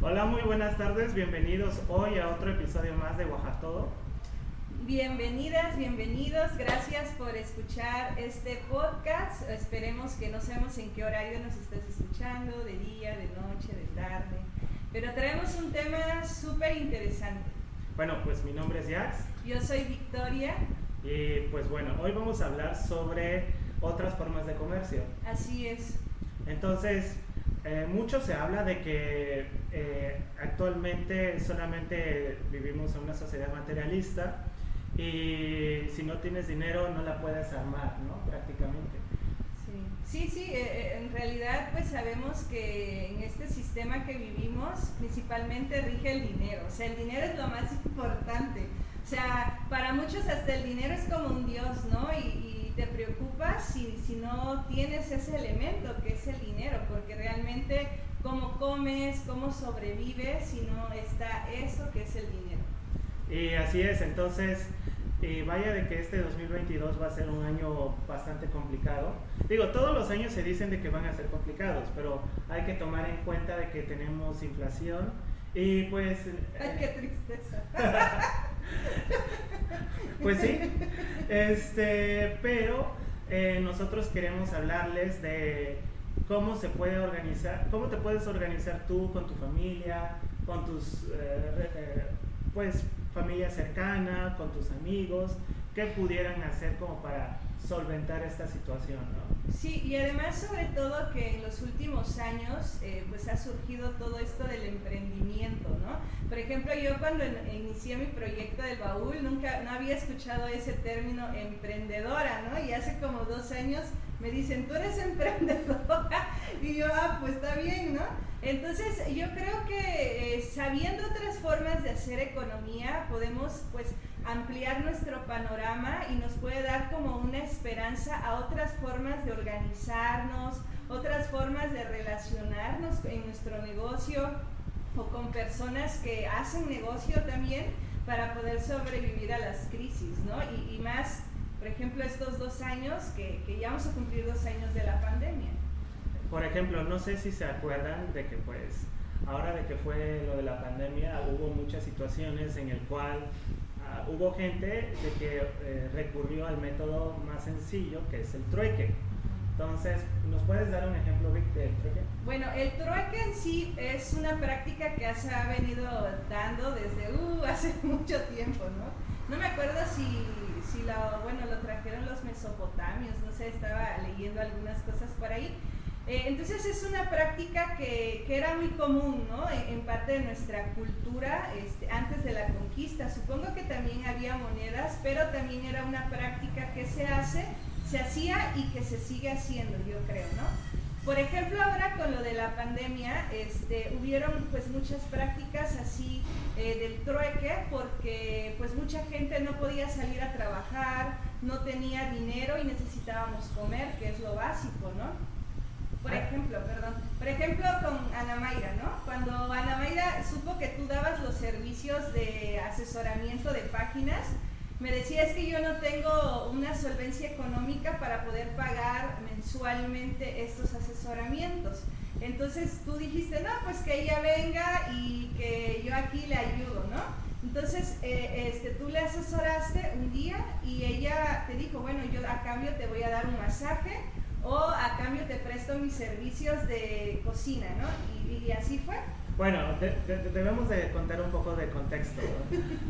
Hola, muy buenas tardes, bienvenidos hoy a otro episodio más de Oaxaco. Bienvenidas, bienvenidos, gracias por escuchar este podcast. Esperemos que no sabemos en qué horario nos estés escuchando, de día, de noche, de tarde, pero traemos un tema súper interesante. Bueno, pues mi nombre es Jax. Yo soy Victoria. Y pues bueno, hoy vamos a hablar sobre otras formas de comercio. Así es. Entonces, eh, mucho se habla de que eh, actualmente solamente vivimos en una sociedad materialista y si no tienes dinero no la puedes armar, ¿no? Prácticamente. Sí, sí, eh, en realidad pues sabemos que en este sistema que vivimos principalmente rige el dinero, o sea, el dinero es lo más importante. O sea, para muchos hasta el dinero es como un dios, ¿no? Te preocupas si, si no tienes ese elemento que es el dinero, porque realmente cómo comes, cómo sobrevives si no está eso que es el dinero. Y así es, entonces, y vaya de que este 2022 va a ser un año bastante complicado. Digo, todos los años se dicen de que van a ser complicados, pero hay que tomar en cuenta de que tenemos inflación y pues... Ay, qué tristeza. pues sí, este, pero eh, nosotros queremos hablarles de cómo se puede organizar, cómo te puedes organizar tú con tu familia, con tus, eh, eh, pues, familia cercana, con tus amigos, qué pudieran hacer como para solventar esta situación, ¿no? Sí, y además sobre todo que en los últimos años eh, pues ha surgido todo esto del emprendimiento, ¿no? Por ejemplo, yo cuando inicié mi proyecto del baúl nunca, no había escuchado ese término emprendedora, ¿no? Y hace como dos años me dicen, tú eres emprendedora, y yo, ah, pues está bien, ¿no? Entonces yo creo que eh, sabiendo otras formas de hacer economía podemos pues ampliar nuestro panorama y nos puede dar como una esperanza a otras formas de organizarnos, otras formas de relacionarnos en nuestro negocio o con personas que hacen negocio también para poder sobrevivir a las crisis, ¿no? Y, más, por ejemplo, estos dos años, que, que ya vamos a cumplir dos años de la pandemia. Por ejemplo, no sé si se acuerdan de que pues ahora de que fue lo de la pandemia hubo muchas situaciones en el cual Ah, hubo gente de que eh, recurrió al método más sencillo, que es el trueque. Entonces, ¿nos puedes dar un ejemplo, Vic, del trueque? Bueno, el trueque en sí es una práctica que se ha venido dando desde uh, hace mucho tiempo, ¿no? No me acuerdo si, si lo, bueno, lo trajeron los mesopotamios, no sé, estaba leyendo algunas cosas por ahí eh, entonces es una práctica que, que era muy común ¿no? en, parte de nuestra cultura este, antes de la conquista. Supongo que también había monedas, pero también era una práctica que se hace, se hacía y que se sigue haciendo, yo creo, ¿no? Por ejemplo, ahora con lo de la pandemia, este, hubieron pues muchas prácticas así eh, del trueque, porque pues mucha gente no podía salir a trabajar, no tenía dinero y necesitábamos comer, que es lo básico, ¿no? Por ejemplo, perdón, por ejemplo con Ana Mayra, ¿no? Cuando Ana Mayra supo que tú dabas los servicios de asesoramiento de páginas, me decía es que yo no tengo una solvencia económica para poder pagar mensualmente estos asesoramientos. Entonces tú dijiste, no, pues que ella venga y que yo aquí le ayudo, ¿no? Entonces eh, este, tú le asesoraste un día y ella te dijo, bueno, yo a cambio te voy a dar un masaje o a cambio te presto mis servicios de cocina, ¿no? Y, así fue. Bueno, debemos de contar un poco de contexto.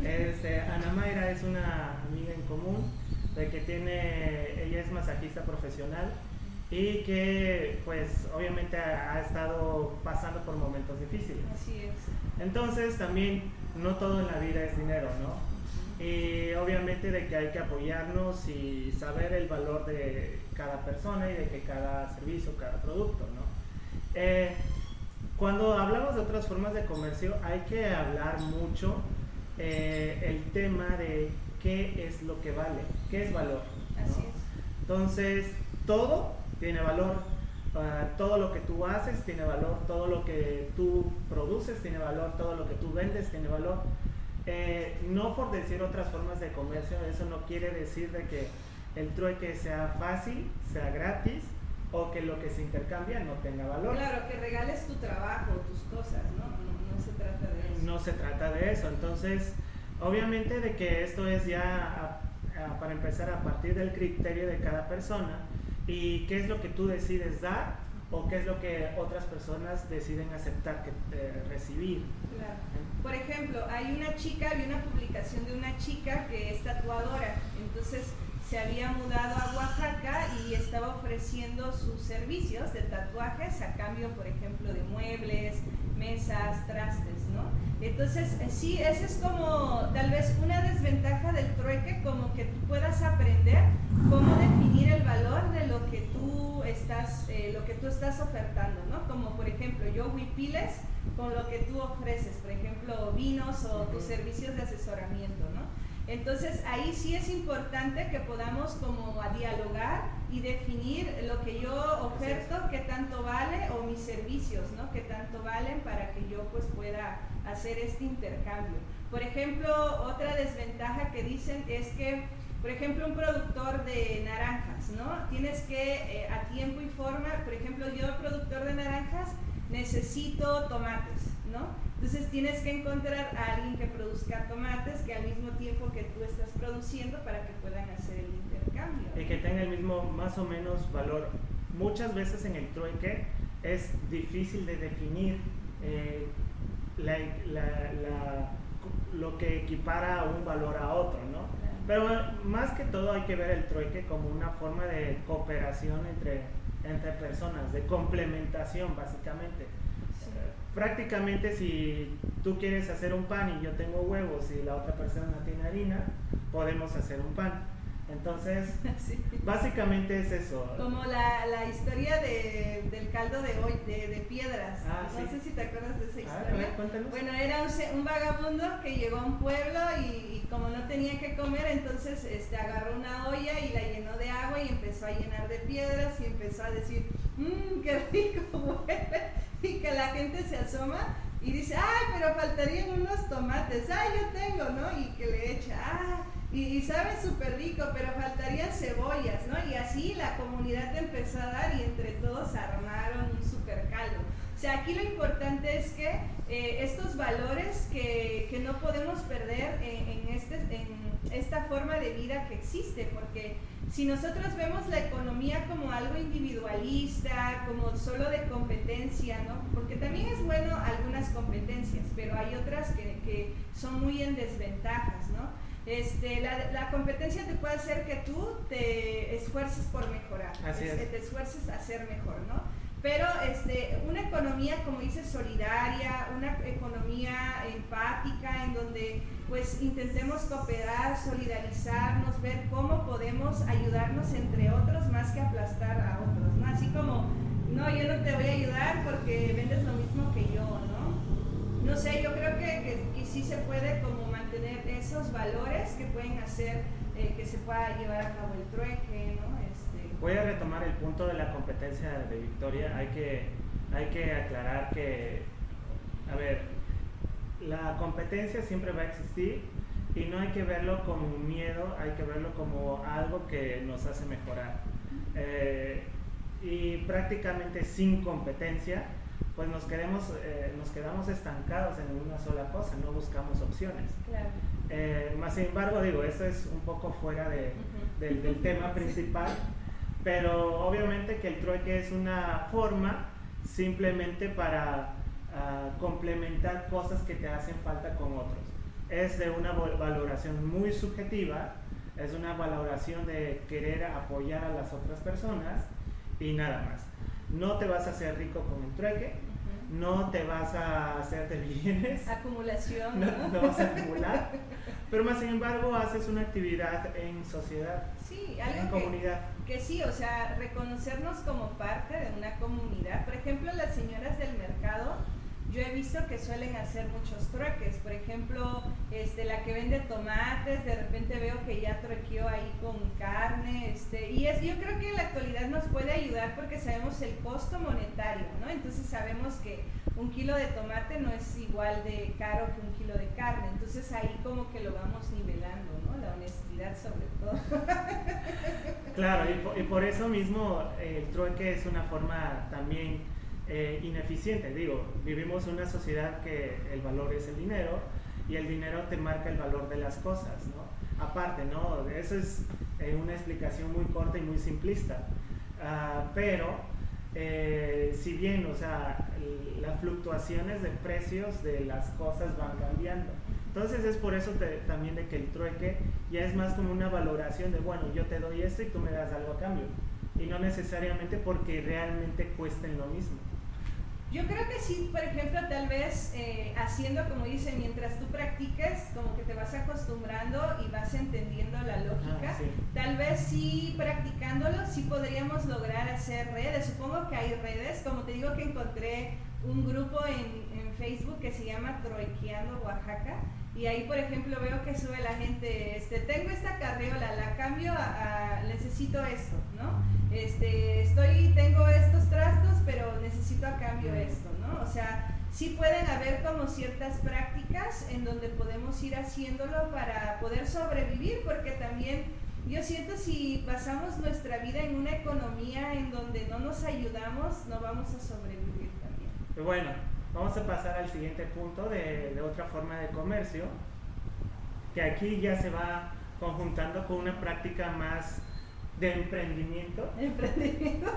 Este, Ana Mayra es una amiga en común de que tiene, ella es masajista profesional y que pues obviamente ha, estado pasando por momentos difíciles. Así es. Entonces también no todo en la vida es dinero, ¿no? Y obviamente de que hay que apoyarnos y saber el valor de cada persona y de que cada servicio, cada producto, ¿no? Eh, cuando hablamos de otras formas de comercio hay que hablar mucho eh, el tema de qué es lo que vale, qué es valor. Así es. Entonces, todo tiene valor. Ah, todo lo que tú haces tiene valor, todo lo que tú produces tiene valor, todo lo que tú vendes tiene valor. Eh, no por decir otras formas de comercio, eso no quiere decir de que el trueque sea fácil, sea gratis o que lo que se intercambia no tenga valor. Claro, que regales tu trabajo, tus cosas, ¿no? No, no se trata de eso. Entonces, obviamente de que esto es ya, para empezar, a partir del criterio de cada persona y qué es lo que tú decides dar o qué es lo que otras personas deciden aceptar, que, eh, recibir. Por ejemplo, hay una chica, hay una publicación de una chica que es tatuadora, entonces se había mudado a Oaxaca y estaba ofreciendo sus servicios de tatuajes a cambio, por ejemplo, de muebles, mesas, trastes, ¿no? Entonces, eh, sí, esa es como tal vez una desventaja del trueque, como que tú puedas aprender cómo definir el valor de lo que tú estás, eh, lo que tú estás ofertando, ¿no? Como por ejemplo, yo huipiles con lo que tú ofreces, por ejemplo, vinos o tus servicios de asesoramiento, ¿no? Entonces ahí sí es importante que podamos como a dialogar y definir lo que yo oferto, qué tanto vale, o mis servicios, ¿no? Qué tanto valen para que yo pues pueda hacer este intercambio. Por ejemplo, otra desventaja que dicen es que, por ejemplo, un productor de naranjas, ¿no? Tienes que eh, a tiempo y forma, por ejemplo, yo productor de naranjas necesito tomates, ¿no? Entonces tienes que encontrar a alguien que produzca tomates que al mismo tiempo que tú estás produciendo para que puedan hacer el intercambio. Y que tenga el mismo más o menos valor. Muchas veces en el trueque es difícil de definir eh, lo que equipara un valor a otro, ¿no? Pero más que todo hay que ver el trueque como una forma de cooperación entre, entre personas, de complementación básicamente prácticamente si tú quieres hacer un pan y yo tengo huevos y la otra persona tiene harina, podemos hacer un pan. Entonces, básicamente es eso. Como la, la historia de, del caldo de hoy, de, de piedras. Ah, no sé si te acuerdas de esa historia. bueno, era un, un, vagabundo que llegó a un pueblo y, como no tenía que comer, entonces este, agarró una olla y la llenó de agua y empezó a llenar de piedras y empezó a decir, mmm, qué rico huele. Y que la gente se asoma y dice, ay, pero faltarían unos tomates, ay, yo tengo, ¿no? Y que le echa, ah y, sabe súper rico, pero faltarían cebollas, ¿no? Y así la comunidad empezó a dar y entre todos armaron un super caldo. O sea, aquí lo importante es que eh, estos valores que, que, no podemos perder en, este, en esta forma de vida que existe, porque si nosotros vemos la economía como algo individualista, como solo de competencia, ¿no? Porque también es bueno algunas competencias, pero hay otras que, que son muy en desventajas, ¿no? Este, la, competencia te puede hacer que tú te esfuerces por mejorar, que te esfuerces a ser mejor, ¿no? Pero este, una economía, como dices, solidaria, una economía empática, en donde pues intentemos cooperar, solidarizarnos, ver cómo podemos ayudarnos entre otros más que aplastar a otros, ¿no? Así como, no, yo no te voy a ayudar porque vendes lo mismo que yo, ¿no? No sé, yo creo que, que sí se puede como esos valores que pueden hacer eh, que se pueda llevar a cabo el trueque, ¿no? Este... Voy a retomar el punto de la competencia de Victoria. Hay que, hay que aclarar que, a ver, la competencia siempre va a existir y no hay que verlo como un miedo, hay que verlo como algo que nos hace mejorar. Eh, y prácticamente sin competencia, pues nos, queremos, eh, nos quedamos estancados en una sola cosa, no buscamos opciones. Eh, más sin embargo, digo, esto es un poco fuera de, del tema principal, pero obviamente que el trueque es una forma simplemente para ah, complementar cosas que te hacen falta con otros. Es de una valoración muy subjetiva, es una valoración de querer apoyar a las otras personas y nada más. No te vas a hacer rico con el trueque, no te vas a hacer de bienes. Acumulación. No, vas a acumular. pero más sin embargo haces una actividad en sociedad. Sí, algo en comunidad. Que sí, o sea, reconocernos como parte de una comunidad. Por ejemplo, las señoras del mercado yo he visto que suelen hacer muchos trueques. Por ejemplo, este, la que vende tomates, de repente veo que ya truequeó ahí con carne. Este, y es, yo creo que en la actualidad nos puede ayudar porque sabemos el costo monetario, ¿no? Entonces sabemos que un kilo de tomate no es igual de caro que un kilo de carne. Entonces ahí como que lo vamos nivelando, ¿no? La honestidad sobre todo. claro, y por, y por eso mismo el trueque es una forma también eh, ineficiente. Digo, vivimos una sociedad que el valor es el dinero y el dinero te marca el valor de las cosas, ¿no? Aparte, ¿no? Eso es eh, una explicación muy corta y muy simplista. Ah, pero, eh, si bien, o sea, las fluctuaciones de precios de las cosas van cambiando. Entonces es por eso también de que el trueque ya es más como una valoración de, bueno, yo te doy esto y tú me das algo a cambio. Y no necesariamente porque realmente cuesten lo mismo. Yo creo que sí, por ejemplo, tal vez eh, haciendo como dice, mientras tú practiques, como que te vas acostumbrando y vas entendiendo la lógica, tal vez sí practicándolo, sí podríamos lograr hacer redes. Supongo que hay redes, como te digo que encontré un grupo en, en Facebook que se llama Troiqueando Oaxaca y ahí, por ejemplo, veo que sube la gente, este, tengo esta carriola, la cambio a, necesito esto, ¿no? Este, estoy, tengo estos trastos, pero necesito a cambio esto, ¿no? O sea, sí pueden haber como ciertas prácticas en donde podemos ir haciéndolo para poder sobrevivir, porque también yo siento si pasamos nuestra vida en una economía en donde no nos ayudamos, no vamos a sobrevivir. Bueno, Vamos a pasar al siguiente punto de, otra forma de comercio, que aquí ya se va conjuntando con una práctica más de emprendimiento. Emprendimiento.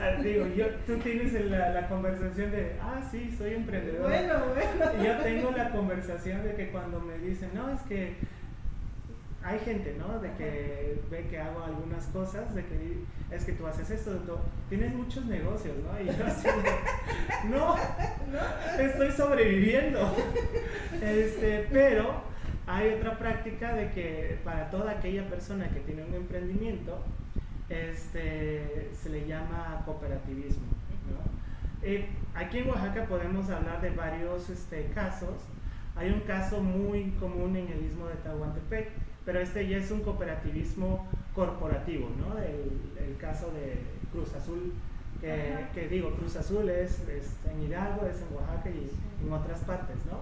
Ah, digo, yo, tú tienes la, la, conversación de, ah, sí, soy emprendedor. Bueno, bueno. Y yo tengo la conversación de que cuando me dicen, no, es que hay gente, ¿no? De que ve que hago algunas cosas, de que es que tú haces esto, tú, tienes muchos negocios, ¿no? Y yo así, no, estoy sobreviviendo. Este, pero hay otra práctica de que para toda aquella persona que tiene un emprendimiento, este, se le llama cooperativismo, ¿no? Eh, aquí en Oaxaca podemos hablar de varios este, casos. Hay un caso muy común en el istmo de Tahuantepec, pero este ya es un cooperativismo corporativo, ¿no? El, caso de Cruz Azul, que, digo, Cruz Azul es, en Hidalgo, es en Oaxaca y en otras partes, ¿no?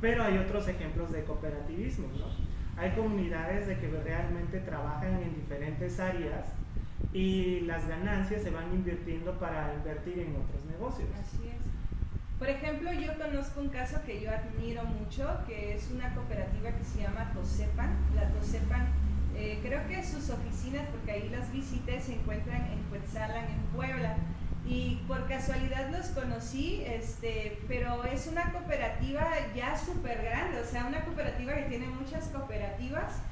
Pero hay otros ejemplos de cooperativismo, ¿no? Hay comunidades de que realmente trabajan en diferentes áreas y las ganancias se van invirtiendo para invertir en otros negocios. Así es. Por ejemplo, yo conozco un caso que yo admiro mucho, que es una cooperativa que se llama Tosepan. La Tosepan, eh, creo que sus oficinas, porque ahí las visitas se encuentran en Cuetzalan, en Puebla. Y por casualidad los conocí, este, pero es una cooperativa ya súper grande, o sea, una cooperativa que tiene muchas cooperativas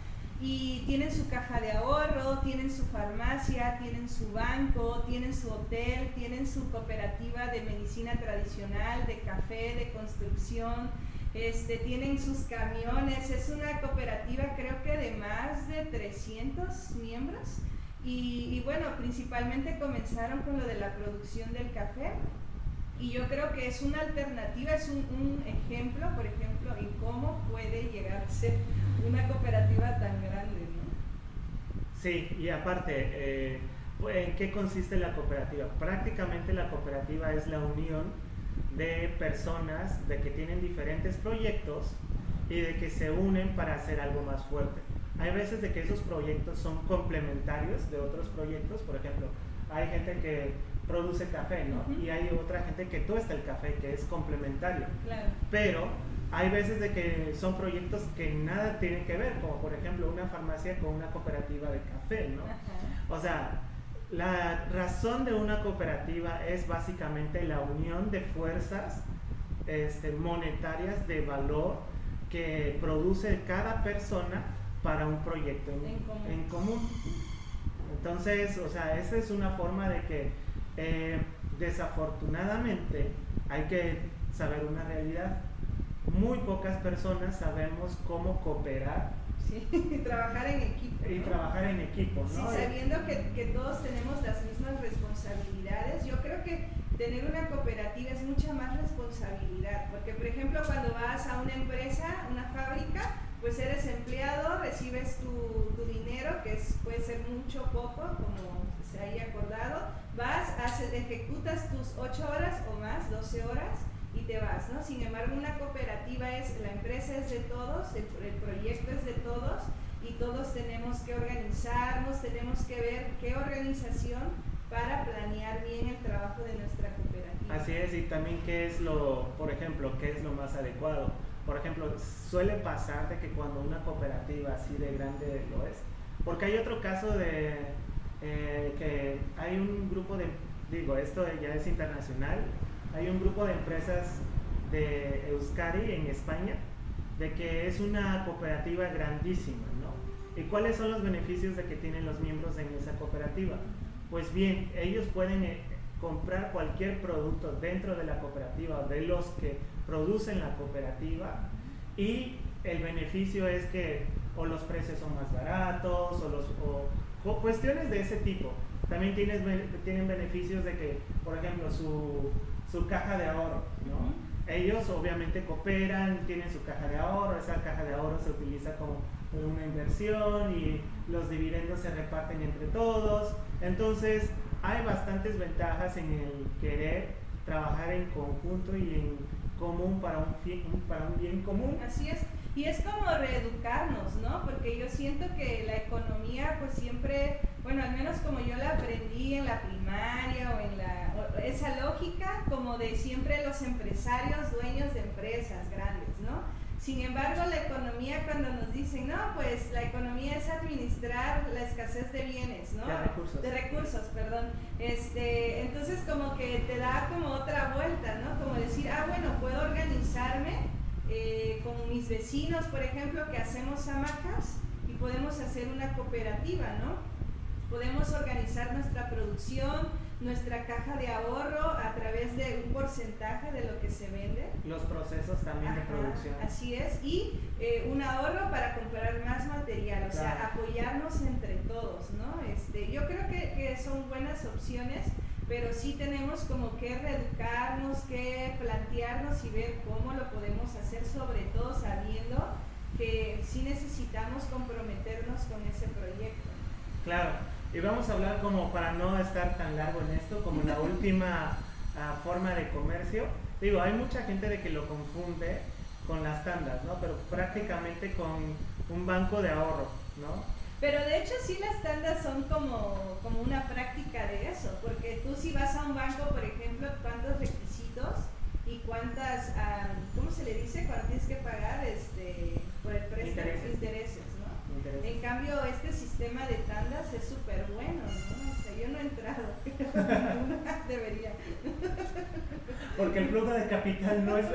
y tienen su caja de ahorro, tienen su farmacia, tienen su banco, tienen su hotel, tienen su cooperativa de medicina tradicional, de café, de construcción, este, tienen sus camiones, es una cooperativa creo que de más de 300 miembros. Y, bueno, principalmente comenzaron con lo de la producción del café. Y yo creo que es una alternativa, es un, ejemplo, por ejemplo, en cómo puede llegar a ser una cooperativa tan grande. ¿no? Sí, y aparte, eh, ¿en qué consiste la cooperativa? Prácticamente la cooperativa es la unión de personas de que tienen diferentes proyectos y de que se unen para hacer algo más fuerte. Hay veces de que esos proyectos son complementarios de otros proyectos, por ejemplo, hay gente que produce café, ¿no? Y hay otra gente que tuesta el café, que es complementario. Claro. Pero hay veces de que son proyectos que nada tienen que ver, como por ejemplo una farmacia con una cooperativa de café, ¿no? O sea, la razón de una cooperativa es básicamente la unión de fuerzas este, monetarias de valor que produce cada persona para un proyecto en común. Entonces, o sea, esa es una forma de que eh, desafortunadamente hay que saber una realidad. Muy pocas personas sabemos cómo cooperar. Sí, y trabajar en equipo. Y trabajar en equipo, ¿no? Sí, sabiendo que, que todos tenemos las mismas responsabilidades, yo creo que tener una cooperativa es mucha más responsabilidad, porque por ejemplo cuando vas a una empresa, una fábrica, pues eres empleado, recibes tu, tu dinero, que es, puede ser mucho o poco, como se haya acordado, vas, haces, ejecutas tus 8 horas o más, 12 horas y te vas, ¿no? Sin embargo, una cooperativa es, la empresa es de todos, el, proyecto es de todos y todos tenemos que organizarnos, tenemos que ver qué organización para planear bien el trabajo de nuestra cooperativa Así es, y también qué es lo, por ejemplo, qué es lo más adecuado. Por ejemplo, suele pasar de que cuando una cooperativa así de grande lo es, porque hay otro caso de eh, que hay un grupo de, digo, esto ya es internacional, hay un grupo de empresas de Euskadi en España, de que es una cooperativa grandísima, ¿no? ¿Y cuáles son los beneficios de que tienen los miembros en esa cooperativa? Pues bien, ellos pueden eh, comprar cualquier producto dentro de la cooperativa, de los que producen la cooperativa, y el beneficio es que o los precios son más baratos, o, los, o, cuestiones de ese tipo. También tienes, tienen beneficios de que, por ejemplo, su, su caja de ahorro, ¿no? Ellos obviamente cooperan, tienen su caja de ahorro, esa caja de ahorro se utiliza como una inversión y los dividendos se reparten entre todos. Entonces, hay bastantes ventajas en el querer trabajar en conjunto y en común para un, para un bien común. Así es. Y es como reeducarnos, ¿no? Porque yo siento que la economía, pues siempre, bueno, al menos como yo la aprendí en la primaria o en la, esa lógica como de siempre los empresarios, dueños de empresas grandes, ¿no? Sin embargo, la economía cuando nos dicen, no, pues la economía es administrar la escasez de bienes, ¿no? De recursos. De recursos, perdón. Este, entonces como que te da como otra vuelta, ¿no? Como decir, ah, bueno, puedo organizarme eh, con mis vecinos, por ejemplo, que hacemos hamacas y podemos hacer una cooperativa, ¿no? Podemos organizar nuestra producción, nuestra caja de ahorro a través de un porcentaje de lo que se vende. Los procesos también de producción. Así es, y eh, un ahorro para comprar más material, o sea, apoyarnos entre todos, ¿no? Este, yo creo que, que, son buenas opciones, pero sí tenemos como que reeducarnos, que plantearnos y ver cómo lo podemos hacer, sobre todo sabiendo que sí necesitamos comprometernos con ese proyecto. Claro. Y vamos a hablar como para no estar tan largo en esto, como la última ah, forma de comercio. Digo, hay mucha gente de que lo confunde con las tandas, ¿no? Pero prácticamente con un banco de ahorro, ¿no? Pero de hecho sí las tandas son como, como una práctica de eso, porque tú si vas a un banco, por ejemplo, cuántos requisitos y cuántas, ah, ¿cómo se le dice? Cuando tienes que pagar este, por el préstamo, intereses en cambio, este sistema de tandas es súper bueno, ¿no? O sea, yo no he entrado, debería. Porque el flujo de capital no es,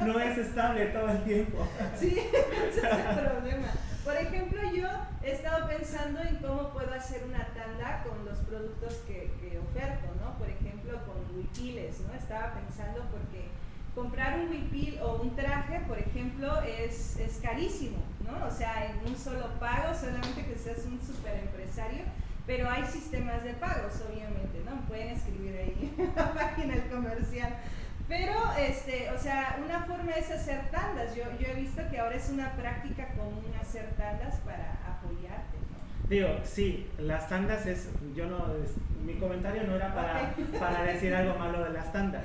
no es estable todo el tiempo. Sí, ese es el problema. Por ejemplo, yo he estado pensando en cómo puedo hacer una tanda con los productos que, que oferto, ¿no? Por ejemplo, con wikiles, ¿no? Estaba pensando porque comprar un huipil o un traje, por ejemplo, es, es carísimo, ¿no? O sea, en un solo pago, solamente que seas un super empresario, pero hay sistemas de pagos, obviamente, ¿no? Pueden escribir ahí en la página del comercial. Pero, este, o sea, una forma es hacer tandas. Yo, yo he visto que ahora es una práctica común hacer tandas para apoyarte. Digo, sí, las tandas es, yo no, mi comentario no era para, para decir algo malo de las tandas.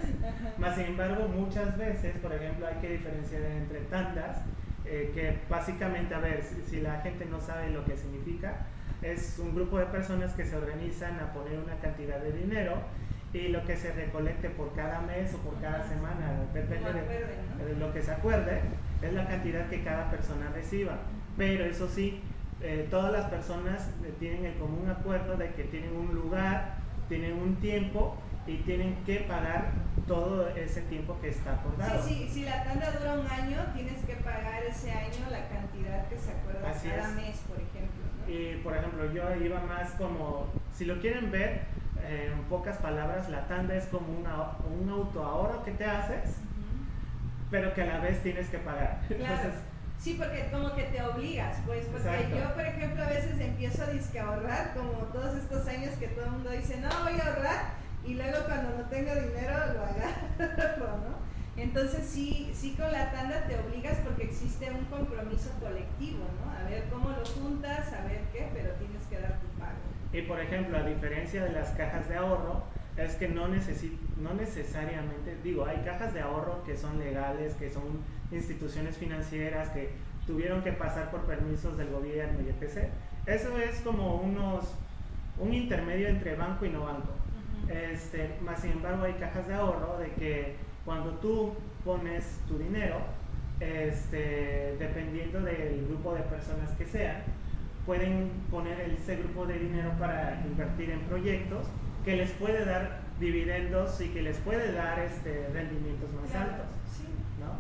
Más sin embargo, muchas veces, por ejemplo, hay que diferenciar entre tandas, eh, que básicamente, a ver, si, la gente no sabe lo que significa, es un grupo de personas que se organizan a poner una cantidad de dinero y lo que se recolecte por cada mes o por cada semana, depende de, lo que se acuerde, es la cantidad que cada persona reciba. Pero eso sí, eh, todas las personas eh, tienen el común acuerdo de que tienen un lugar, tienen un tiempo y tienen que pagar todo ese tiempo que está acordado. Sí, sí, si la tanda dura un año, tienes que pagar ese año la cantidad que se acuerda cada mes, por ejemplo. Y por ejemplo, yo iba más como, si lo quieren ver, eh, en pocas palabras, la tanda es como una, un autoahorro que te haces, pero que a la vez tienes que pagar. Entonces, Sí, porque como que te obligas, pues, porque yo, por ejemplo, a veces empiezo a disque ahorrar, como todos estos años que todo el mundo dice, no, voy a ahorrar, y luego cuando no tengo dinero lo agarro, ¿no? Entonces sí, sí con la tanda te obligas porque existe un compromiso colectivo, ¿no? A ver cómo lo juntas, a ver qué, pero tienes que dar tu pago. Y por ejemplo, a diferencia de las cajas de ahorro, es que no, no necesariamente, digo, hay cajas de ahorro que son legales, que son instituciones financieras que tuvieron que pasar por permisos del gobierno y etc. Eso es como unos, un intermedio entre banco y no banco. Este, más sin embargo hay cajas de ahorro de que cuando tú pones tu dinero, este, dependiendo del grupo de personas que sean, pueden poner ese grupo de dinero para invertir en proyectos que les puede dar dividendos y que les puede dar este, rendimientos más altos.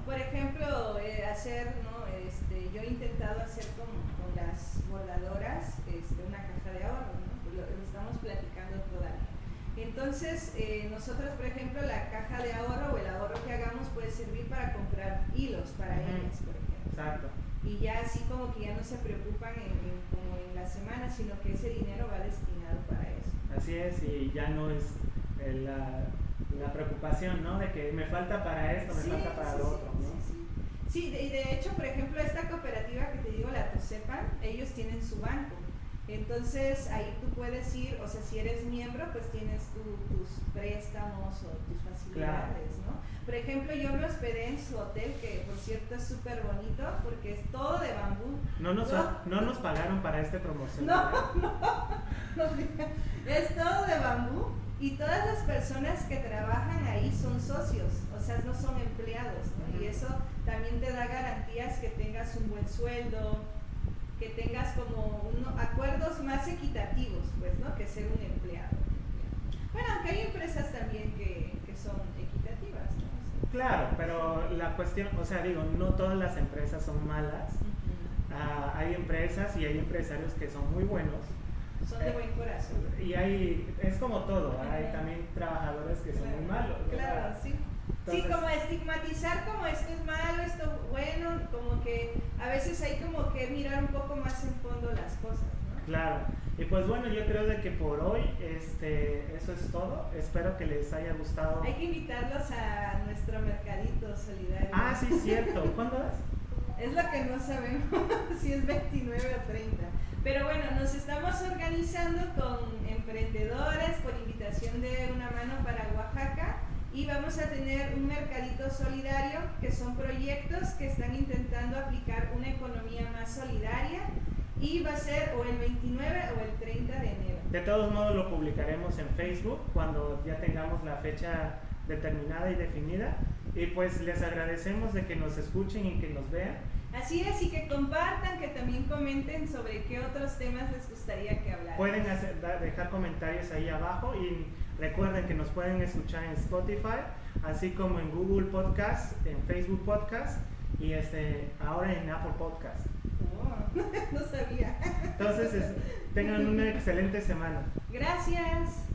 Por ejemplo, eh, hacer, ¿no? este, yo he intentado hacer con, con las bordadoras este, una caja de ahorro, ¿no? lo, estamos platicando todavía. Entonces, eh, nosotros, por ejemplo, la caja de ahorro o el ahorro que hagamos puede servir para comprar hilos para ellas, por ejemplo. Exacto. Y ya así como que ya no se preocupan en, como en la semana, sino que ese dinero va destinado para eso. Así es, y ya no es eh, la, la, preocupación, ¿no? De que me falta para esto, me falta para lo otro, ¿no? Sí, y de hecho, por ejemplo, esta cooperativa que te digo, la Tosepan, ellos tienen su banco. Entonces ahí tú puedes ir, o sea, si eres miembro, pues tienes tus préstamos o tus facilidades, ¿no? Por ejemplo, yo me hospedé en su hotel, que por cierto es súper bonito porque es todo de bambú. No nos, no, nos pagaron para este promoción. No, no, no, es todo de bambú y todas las personas que trabajan ahí son socios, o sea, no son empleados, ¿no? Y eso también te da garantías que tengas un buen sueldo, que tengas como unos acuerdos más equitativos, pues, ¿no? Que ser un empleado. Bueno, aunque hay empresas también que, que son equitativas, ¿no? claro, pero la cuestión, o sea, digo, no todas las empresas son malas. Ah, hay empresas y hay empresarios que son muy buenos. Son de buen corazón. Y hay, es como todo, hay también trabajadores que son muy malos. Claro, sí sí, como estigmatizar como esto es malo, esto bueno, como que a veces hay como que mirar un poco más en fondo las cosas, ¿no? Claro. Y pues bueno, yo creo de que por hoy este, eso es todo. Espero que les haya gustado. Hay que invitarlos a nuestro mercadito solidario. Ah, sí, cierto. ¿Cuándo es? Es lo que no sabemos si es 29 o 30. Pero bueno, nos estamos organizando con emprendedores por invitación de una mano para Oaxaca y vamos a tener un mercadito solidario, que son proyectos que están intentando aplicar una economía más solidaria y va a ser o el 29 o el 30 de enero. De todos modos lo publicaremos en Facebook cuando ya tengamos la fecha determinada y definida y pues les agradecemos de que nos escuchen y que nos vean. Así es, y que compartan, que también comenten sobre qué otros temas les gustaría que hablara. Pueden dejar comentarios ahí abajo y Recuerden que nos pueden escuchar en Spotify, así como en Google Podcast, en Facebook Podcast y este, ahora en Apple Podcast. Oh, no sabía. Entonces, tengan una excelente semana. Gracias.